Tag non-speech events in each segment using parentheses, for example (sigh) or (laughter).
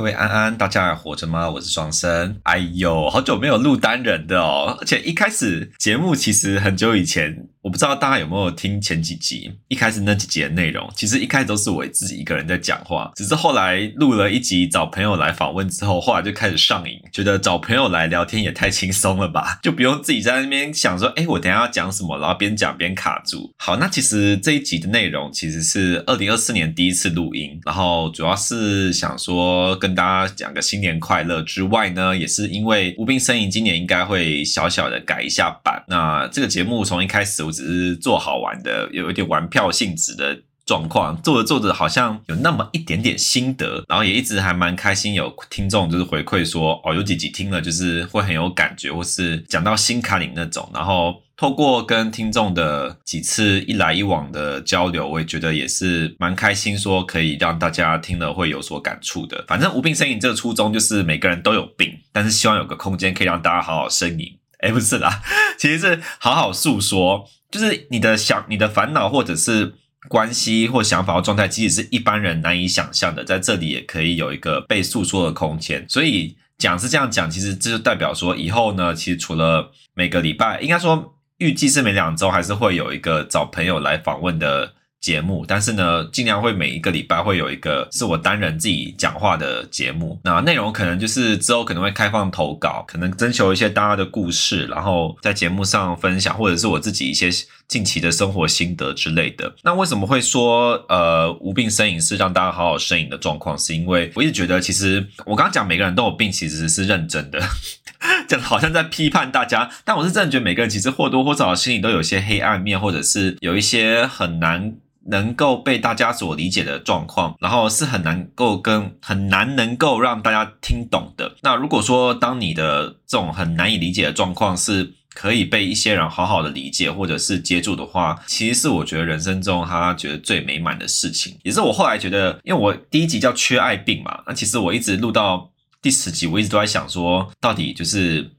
各位安安，大家还活着吗？我是双生。哎呦，好久没有录单人的哦，而且一开始节目其实很久以前，我不知道大家有没有听前几集，一开始那几集的内容，其实一开始都是我自己一个人在讲话，只是后来录了一集找朋友来访问之后，后来就开始上瘾，觉得找朋友来聊天也太轻松了吧，就不用自己在那边想说，哎，我等下要讲什么，然后边讲边卡住。好，那其实这一集的内容其实是二零二四年第一次录音，然后主要是想说。跟大家讲个新年快乐之外呢，也是因为无病呻吟今年应该会小小的改一下版。那这个节目从一开始只是做好玩的，有一点玩票性质的状况，做着做着好像有那么一点点心得，然后也一直还蛮开心，有听众就是回馈说，哦，有几集听了就是会很有感觉，或是讲到心坎里那种，然后。透过跟听众的几次一来一往的交流，我也觉得也是蛮开心，说可以让大家听了会有所感触的。反正无病呻吟这个初衷就是每个人都有病，但是希望有个空间可以让大家好好呻吟。诶，不是啦，其实是好好诉说，就是你的想、你的烦恼或者是关系或想法或状态，其实是一般人难以想象的，在这里也可以有一个被诉说的空间。所以讲是这样讲，其实这就代表说以后呢，其实除了每个礼拜，应该说。预计是每两周还是会有一个找朋友来访问的节目，但是呢，尽量会每一个礼拜会有一个是我单人自己讲话的节目。那内容可能就是之后可能会开放投稿，可能征求一些大家的故事，然后在节目上分享，或者是我自己一些近期的生活心得之类的。那为什么会说呃无病呻吟是让大家好好呻吟的状况？是因为我一直觉得，其实我刚刚讲每个人都有病，其实是认真的。(laughs) 讲好像在批判大家，但我是真的觉得每个人其实或多或少心里都有些黑暗面，或者是有一些很难能够被大家所理解的状况，然后是很难够跟很难能够让大家听懂的。那如果说当你的这种很难以理解的状况是可以被一些人好好的理解或者是接住的话，其实是我觉得人生中他觉得最美满的事情，也是我后来觉得，因为我第一集叫缺爱病嘛，那其实我一直录到。第十集，我一直都在想说，到底就是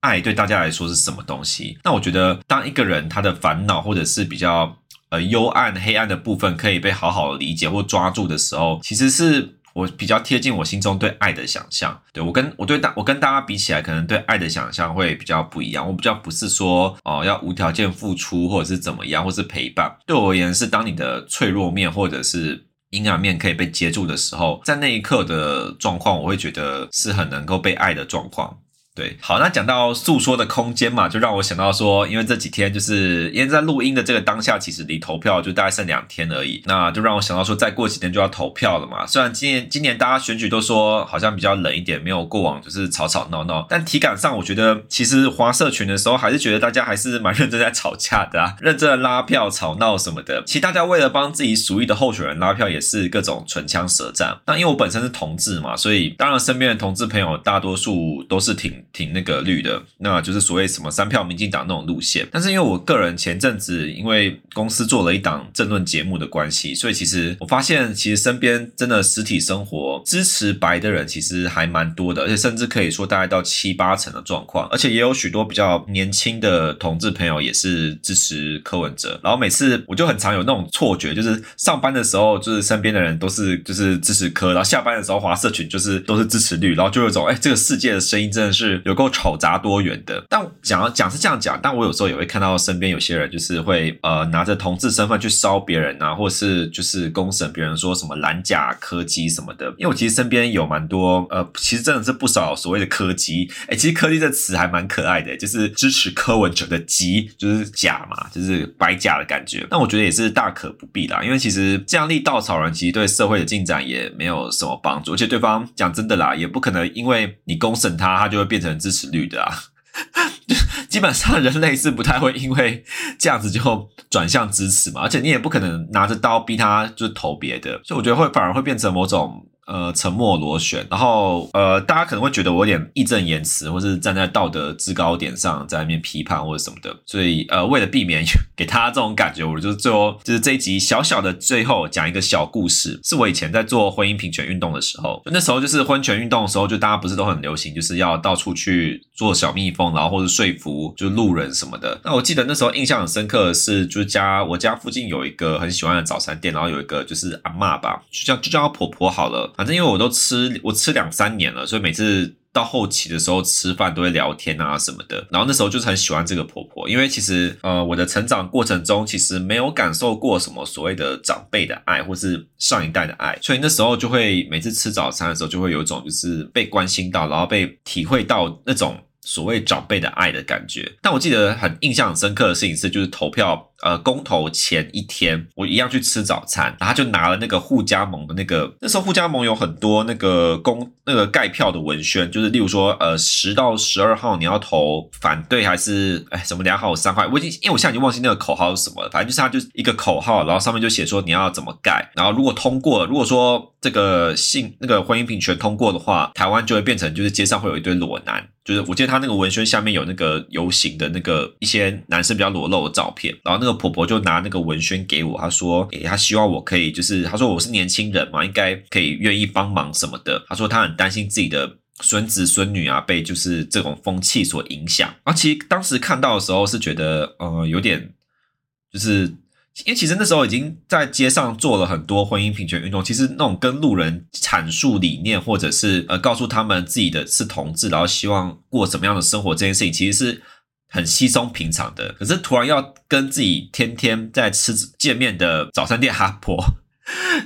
爱对大家来说是什么东西？那我觉得，当一个人他的烦恼或者是比较呃幽暗、黑暗的部分可以被好好理解或抓住的时候，其实是我比较贴近我心中对爱的想象。对，我跟我对大我跟大家比起来，可能对爱的想象会比较不一样。我比较不是说哦、要无条件付出或者是怎么样，或是陪伴。对我而言，是当你的脆弱面或者是。阴暗面可以被接住的时候，在那一刻的状况，我会觉得是很能够被爱的状况。对，好，那讲到诉说的空间嘛，就让我想到说，因为这几天就是因为在录音的这个当下，其实离投票就大概剩两天而已，那就让我想到说，再过几天就要投票了嘛。虽然今年今年大家选举都说好像比较冷一点，没有过往就是吵吵闹闹，但体感上我觉得，其实华社群的时候，还是觉得大家还是蛮认真在吵架的啊，(laughs) 认真的拉票、吵闹什么的。其实大家为了帮自己属意的候选人拉票，也是各种唇枪舌战。那因为我本身是同志嘛，所以当然身边的同志朋友大多数都是挺。挺那个绿的，那就是所谓什么三票民进党那种路线。但是因为我个人前阵子因为公司做了一档政论节目的关系，所以其实我发现，其实身边真的实体生活支持白的人其实还蛮多的，而且甚至可以说大概到七八成的状况。而且也有许多比较年轻的同志朋友也是支持柯文哲。然后每次我就很常有那种错觉，就是上班的时候就是身边的人都是就是支持柯，然后下班的时候滑社群就是都是支持绿，然后就有种哎，这个世界的声音真的是。有够吵杂多元的，但讲讲是这样讲，但我有时候也会看到身边有些人就是会呃拿着同志身份去烧别人啊，或是就是公审别人说什么蓝甲柯基什么的。因为我其实身边有蛮多呃，其实真的是不少所谓的柯基，哎，其实柯基这词还蛮可爱的，就是支持柯文哲的基就是甲嘛，就是白甲的感觉。但我觉得也是大可不必啦，因为其实这样立稻草人，其实对社会的进展也没有什么帮助，而且对方讲真的啦，也不可能因为你公审他，他就会变成。支持率的啊，基本上人类是不太会因为这样子就转向支持嘛，而且你也不可能拿着刀逼他就是投别的，所以我觉得会反而会变成某种。呃，沉默螺旋，然后呃，大家可能会觉得我有点义正言辞，或是站在道德制高点上在那边批判或者什么的，所以呃，为了避免 (laughs) 给他这种感觉，我就是最后就是这一集小小的最后讲一个小故事，是我以前在做婚姻平权运动的时候，那时候就是婚权运动的时候，就大家不是都很流行，就是要到处去做小蜜蜂，然后或者说服就路人什么的。那我记得那时候印象很深刻的是，就是家我家附近有一个很喜欢的早餐店，然后有一个就是阿嬷吧，就叫就叫她婆婆好了。反正因为我都吃，我吃两三年了，所以每次。到后期的时候吃饭都会聊天啊什么的，然后那时候就是很喜欢这个婆婆，因为其实呃我的成长过程中其实没有感受过什么所谓的长辈的爱或是上一代的爱，所以那时候就会每次吃早餐的时候就会有一种就是被关心到，然后被体会到那种所谓长辈的爱的感觉。但我记得很印象很深刻的事情是，就是投票。呃，公投前一天，我一样去吃早餐，然后就拿了那个互加盟的那个，那时候互加盟有很多那个公那个盖票的文宣，就是例如说，呃，十到十二号你要投反对还是哎什么两号三号，我已经因为我现在已经忘记那个口号是什么了，反正就是它就是一个口号，然后上面就写说你要怎么盖，然后如果通过，如果说这个性那个婚姻平权通过的话，台湾就会变成就是街上会有一堆裸男，就是我记得他那个文宣下面有那个游行的那个一些男生比较裸露的照片，然后那。婆婆就拿那个文宣给我，她说：“诶，她希望我可以，就是她说我是年轻人嘛，应该可以愿意帮忙什么的。她说她很担心自己的孙子孙女啊，被就是这种风气所影响。啊，其实当时看到的时候是觉得，呃，有点，就是因为其实那时候已经在街上做了很多婚姻平权运动，其实那种跟路人阐述理念，或者是呃告诉他们自己的是同志，然后希望过什么样的生活，这件事情其实是。”很稀松平常的，可是突然要跟自己天天在吃见面的早餐店阿婆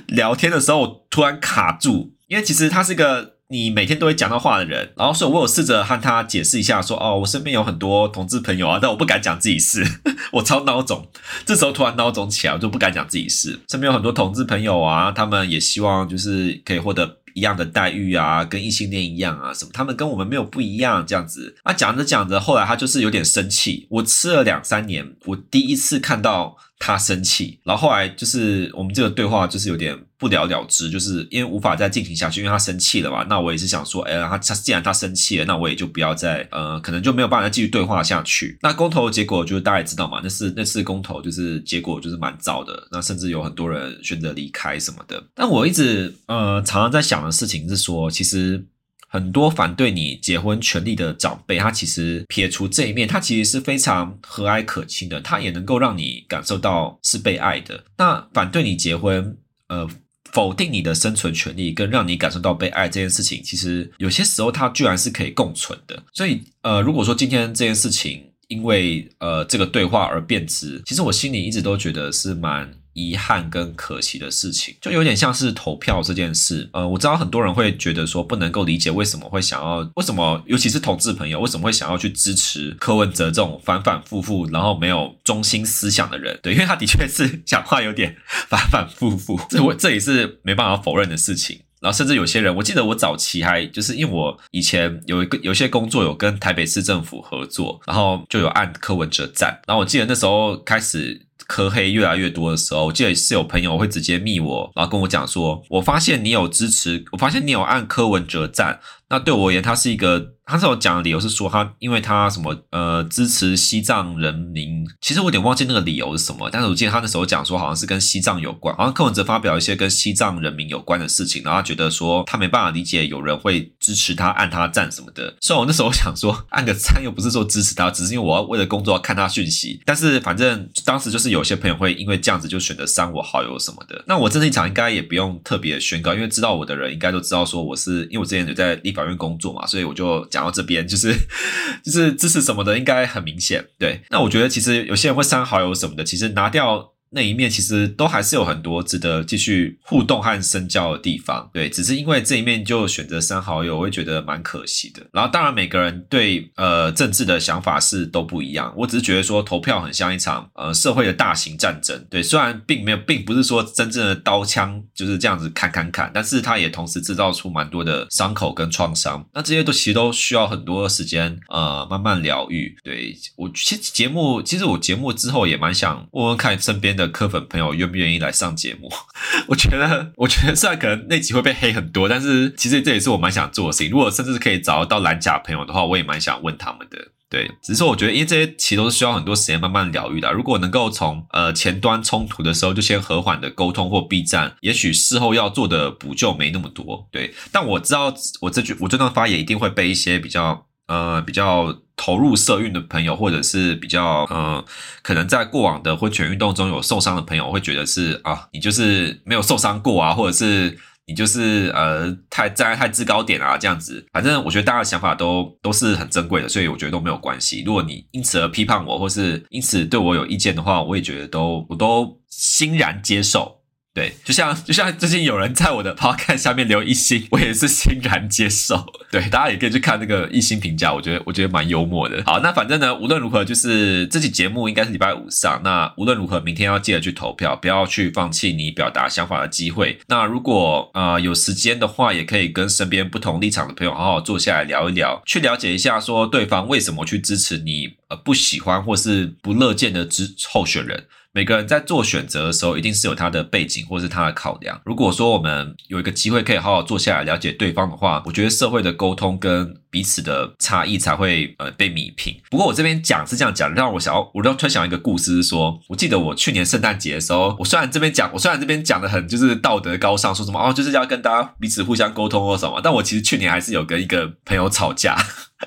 聊天的时候，突然卡住，因为其实他是个你每天都会讲到话的人，然后所以我有试着和他解释一下，说哦，我身边有很多同志朋友啊，但我不敢讲自己是，(laughs) 我超孬种，这时候突然孬种起来，我就不敢讲自己是，身边有很多同志朋友啊，他们也希望就是可以获得。一样的待遇啊，跟异性恋一样啊，什么？他们跟我们没有不一样，这样子啊，讲着讲着，后来他就是有点生气。我吃了两三年，我第一次看到。他生气，然后后来就是我们这个对话就是有点不了了之，就是因为无法再进行下去，因为他生气了嘛。那我也是想说，哎，他他既然他生气了，那我也就不要再呃，可能就没有办法再继续对话下去。那公投的结果就是大家也知道嘛，那是那次公投就是结果就是蛮糟的，那甚至有很多人选择离开什么的。但我一直呃常常在想的事情是说，其实。很多反对你结婚权利的长辈，他其实撇除这一面，他其实是非常和蔼可亲的，他也能够让你感受到是被爱的。那反对你结婚，呃，否定你的生存权利，跟让你感受到被爱这件事情，其实有些时候它居然是可以共存的。所以，呃，如果说今天这件事情因为呃这个对话而变质，其实我心里一直都觉得是蛮。遗憾跟可惜的事情，就有点像是投票这件事。呃，我知道很多人会觉得说不能够理解为什么会想要，为什么尤其是同志朋友为什么会想要去支持柯文哲这种反反复复，然后没有中心思想的人。对，因为他的确是 (laughs) 讲话有点反反复复，这我这也是没办法否认的事情。然后甚至有些人，我记得我早期还就是因为我以前有一个有些工作有跟台北市政府合作，然后就有按柯文哲站。然后我记得那时候开始。科黑越来越多的时候，我记得是有朋友会直接密我，然后跟我讲说，我发现你有支持，我发现你有按柯文哲赞。那对我而言，他是一个，他是我讲的理由是说他，因为他什么呃支持西藏人民，其实我有点忘记那个理由是什么，但是我记得他那时候讲说好像是跟西藏有关，好像柯文哲发表一些跟西藏人民有关的事情，然后他觉得说他没办法理解有人会支持他按他赞什么的，所以我那时候想说按个赞又不是说支持他，只是因为我要为了工作看他讯息，但是反正当时就是有些朋友会因为这样子就选择删我好友什么的，那我这一场应该也不用特别宣告，因为知道我的人应该都知道说我是因为我之前有在立法院工作嘛，所以我就讲到这边，就是 (laughs) 就是支持什么的，应该很明显。对，那我觉得其实有些人会删好友什么的，其实拿掉。那一面其实都还是有很多值得继续互动和深交的地方，对，只是因为这一面就选择删好友，我会觉得蛮可惜的。然后当然每个人对呃政治的想法是都不一样，我只是觉得说投票很像一场呃社会的大型战争，对，虽然并没有，并不是说真正的刀枪就是这样子砍砍砍，但是它也同时制造出蛮多的伤口跟创伤，那这些都其实都需要很多时间呃慢慢疗愈。对，我其实节目，其实我节目之后也蛮想问问看身边的。柯粉朋友愿不愿意来上节目？(laughs) 我觉得，我觉得虽然可能那集会被黑很多，但是其实这也是我蛮想做的事情。如果甚至可以找到蓝甲朋友的话，我也蛮想问他们的。对，只是说我觉得，因为这些其实都是需要很多时间慢慢疗愈的。如果能够从呃前端冲突的时候就先和缓的沟通或避战，也许事后要做的补救没那么多。对，但我知道我这句我这段发言一定会被一些比较。呃，比较投入社运的朋友，或者是比较呃，可能在过往的婚前运动中有受伤的朋友，会觉得是啊，你就是没有受伤过啊，或者是你就是呃太站在太制高点啊这样子。反正我觉得大家的想法都都是很珍贵的，所以我觉得都没有关系。如果你因此而批判我，或是因此对我有意见的话，我也觉得都我都欣然接受。对，就像就像最近有人在我的 podcast 下面留一星，我也是欣然接受。对，大家也可以去看那个一星评价，我觉得我觉得蛮幽默的。好，那反正呢，无论如何，就是这期节目应该是礼拜五上。那无论如何，明天要记得去投票，不要去放弃你表达想法的机会。那如果呃有时间的话，也可以跟身边不同立场的朋友好好坐下来聊一聊，去了解一下说对方为什么去支持你呃不喜欢或是不乐见的支候选人。每个人在做选择的时候，一定是有他的背景或是他的考量。如果说我们有一个机会可以好好坐下来了解对方的话，我觉得社会的沟通跟彼此的差异才会呃被弭平。不过我这边讲是这样讲，让我想要，我突然想一个故事是说，我记得我去年圣诞节的时候，我虽然这边讲，我虽然这边讲的很就是道德高尚，说什么哦就是要跟大家彼此互相沟通或什么，但我其实去年还是有跟一个朋友吵架，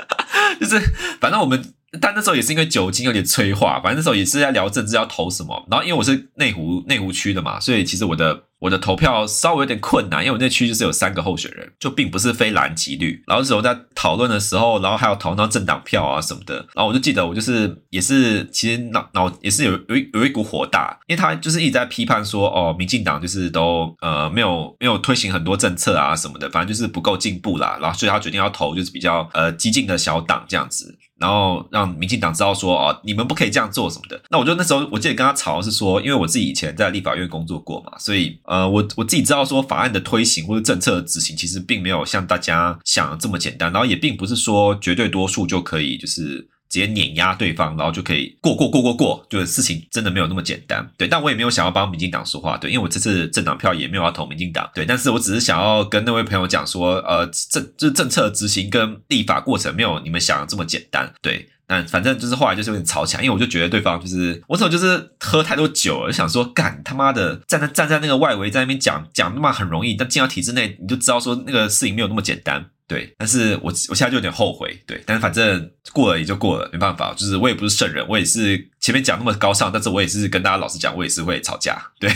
(laughs) 就是反正我们。但那时候也是因为酒精有点催化，反正那时候也是在聊政治要投什么。然后因为我是内湖内湖区的嘛，所以其实我的我的投票稍微有点困难，因为我那区就是有三个候选人，就并不是非蓝即绿。然后那时候在讨论的时候，然后还有讨论到政党票啊什么的。然后我就记得我就是也是其实脑脑也是有有有一股火大，因为他就是一直在批判说哦，民进党就是都呃没有没有推行很多政策啊什么的，反正就是不够进步啦。然后所以他决定要投就是比较呃激进的小党这样子。然后让民进党知道说哦，你们不可以这样做什么的。那我就那时候我记得跟他吵是说，因为我自己以前在立法院工作过嘛，所以呃，我我自己知道说法案的推行或者政策的执行，其实并没有像大家想的这么简单。然后也并不是说绝对多数就可以就是。直接碾压对方，然后就可以过过过过过，就是事情真的没有那么简单，对。但我也没有想要帮民进党说话，对，因为我这次政党票也没有要投民进党，对。但是我只是想要跟那位朋友讲说，呃，政就是政策执行跟立法过程没有你们想的这么简单，对。但反正就是后来就是有点吵起来，因为我就觉得对方就是我怎么就是喝太多酒了，就想说干他妈的站在站在那个外围在那边讲讲那么很容易，但进到体制内你就知道说那个事情没有那么简单。对，但是我我现在就有点后悔，对，但是反正过了也就过了，没办法，就是我也不是圣人，我也是前面讲那么高尚，但是我也是跟大家老实讲，我也是会吵架，对，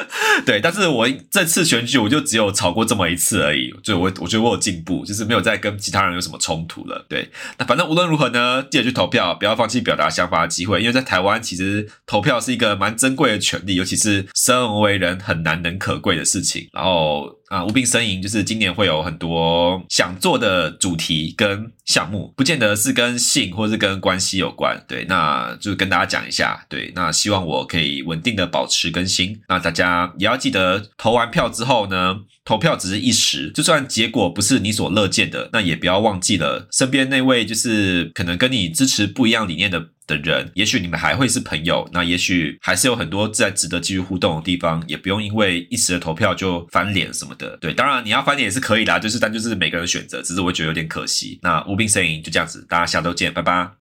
(laughs) 对，但是我这次选举我就只有吵过这么一次而已，就我我觉得我有进步，就是没有再跟其他人有什么冲突了，对，那反正无论如何呢，记得去投票，不要放弃表达想法的机会，因为在台湾其实投票是一个蛮珍贵的权利，尤其是生而为人很难能可贵的事情，然后。啊，无病呻吟就是今年会有很多想做的主题跟项目，不见得是跟性或是跟关系有关。对，那就跟大家讲一下。对，那希望我可以稳定的保持更新。那大家也要记得，投完票之后呢，投票只是一时，就算结果不是你所乐见的，那也不要忘记了身边那位就是可能跟你支持不一样理念的。的人，也许你们还会是朋友，那也许还是有很多在值得继续互动的地方，也不用因为一时的投票就翻脸什么的。对，当然你要翻脸也是可以啦，就是但就是每个人选择，只是我觉得有点可惜。那无病呻吟就这样子，大家下周见，拜拜。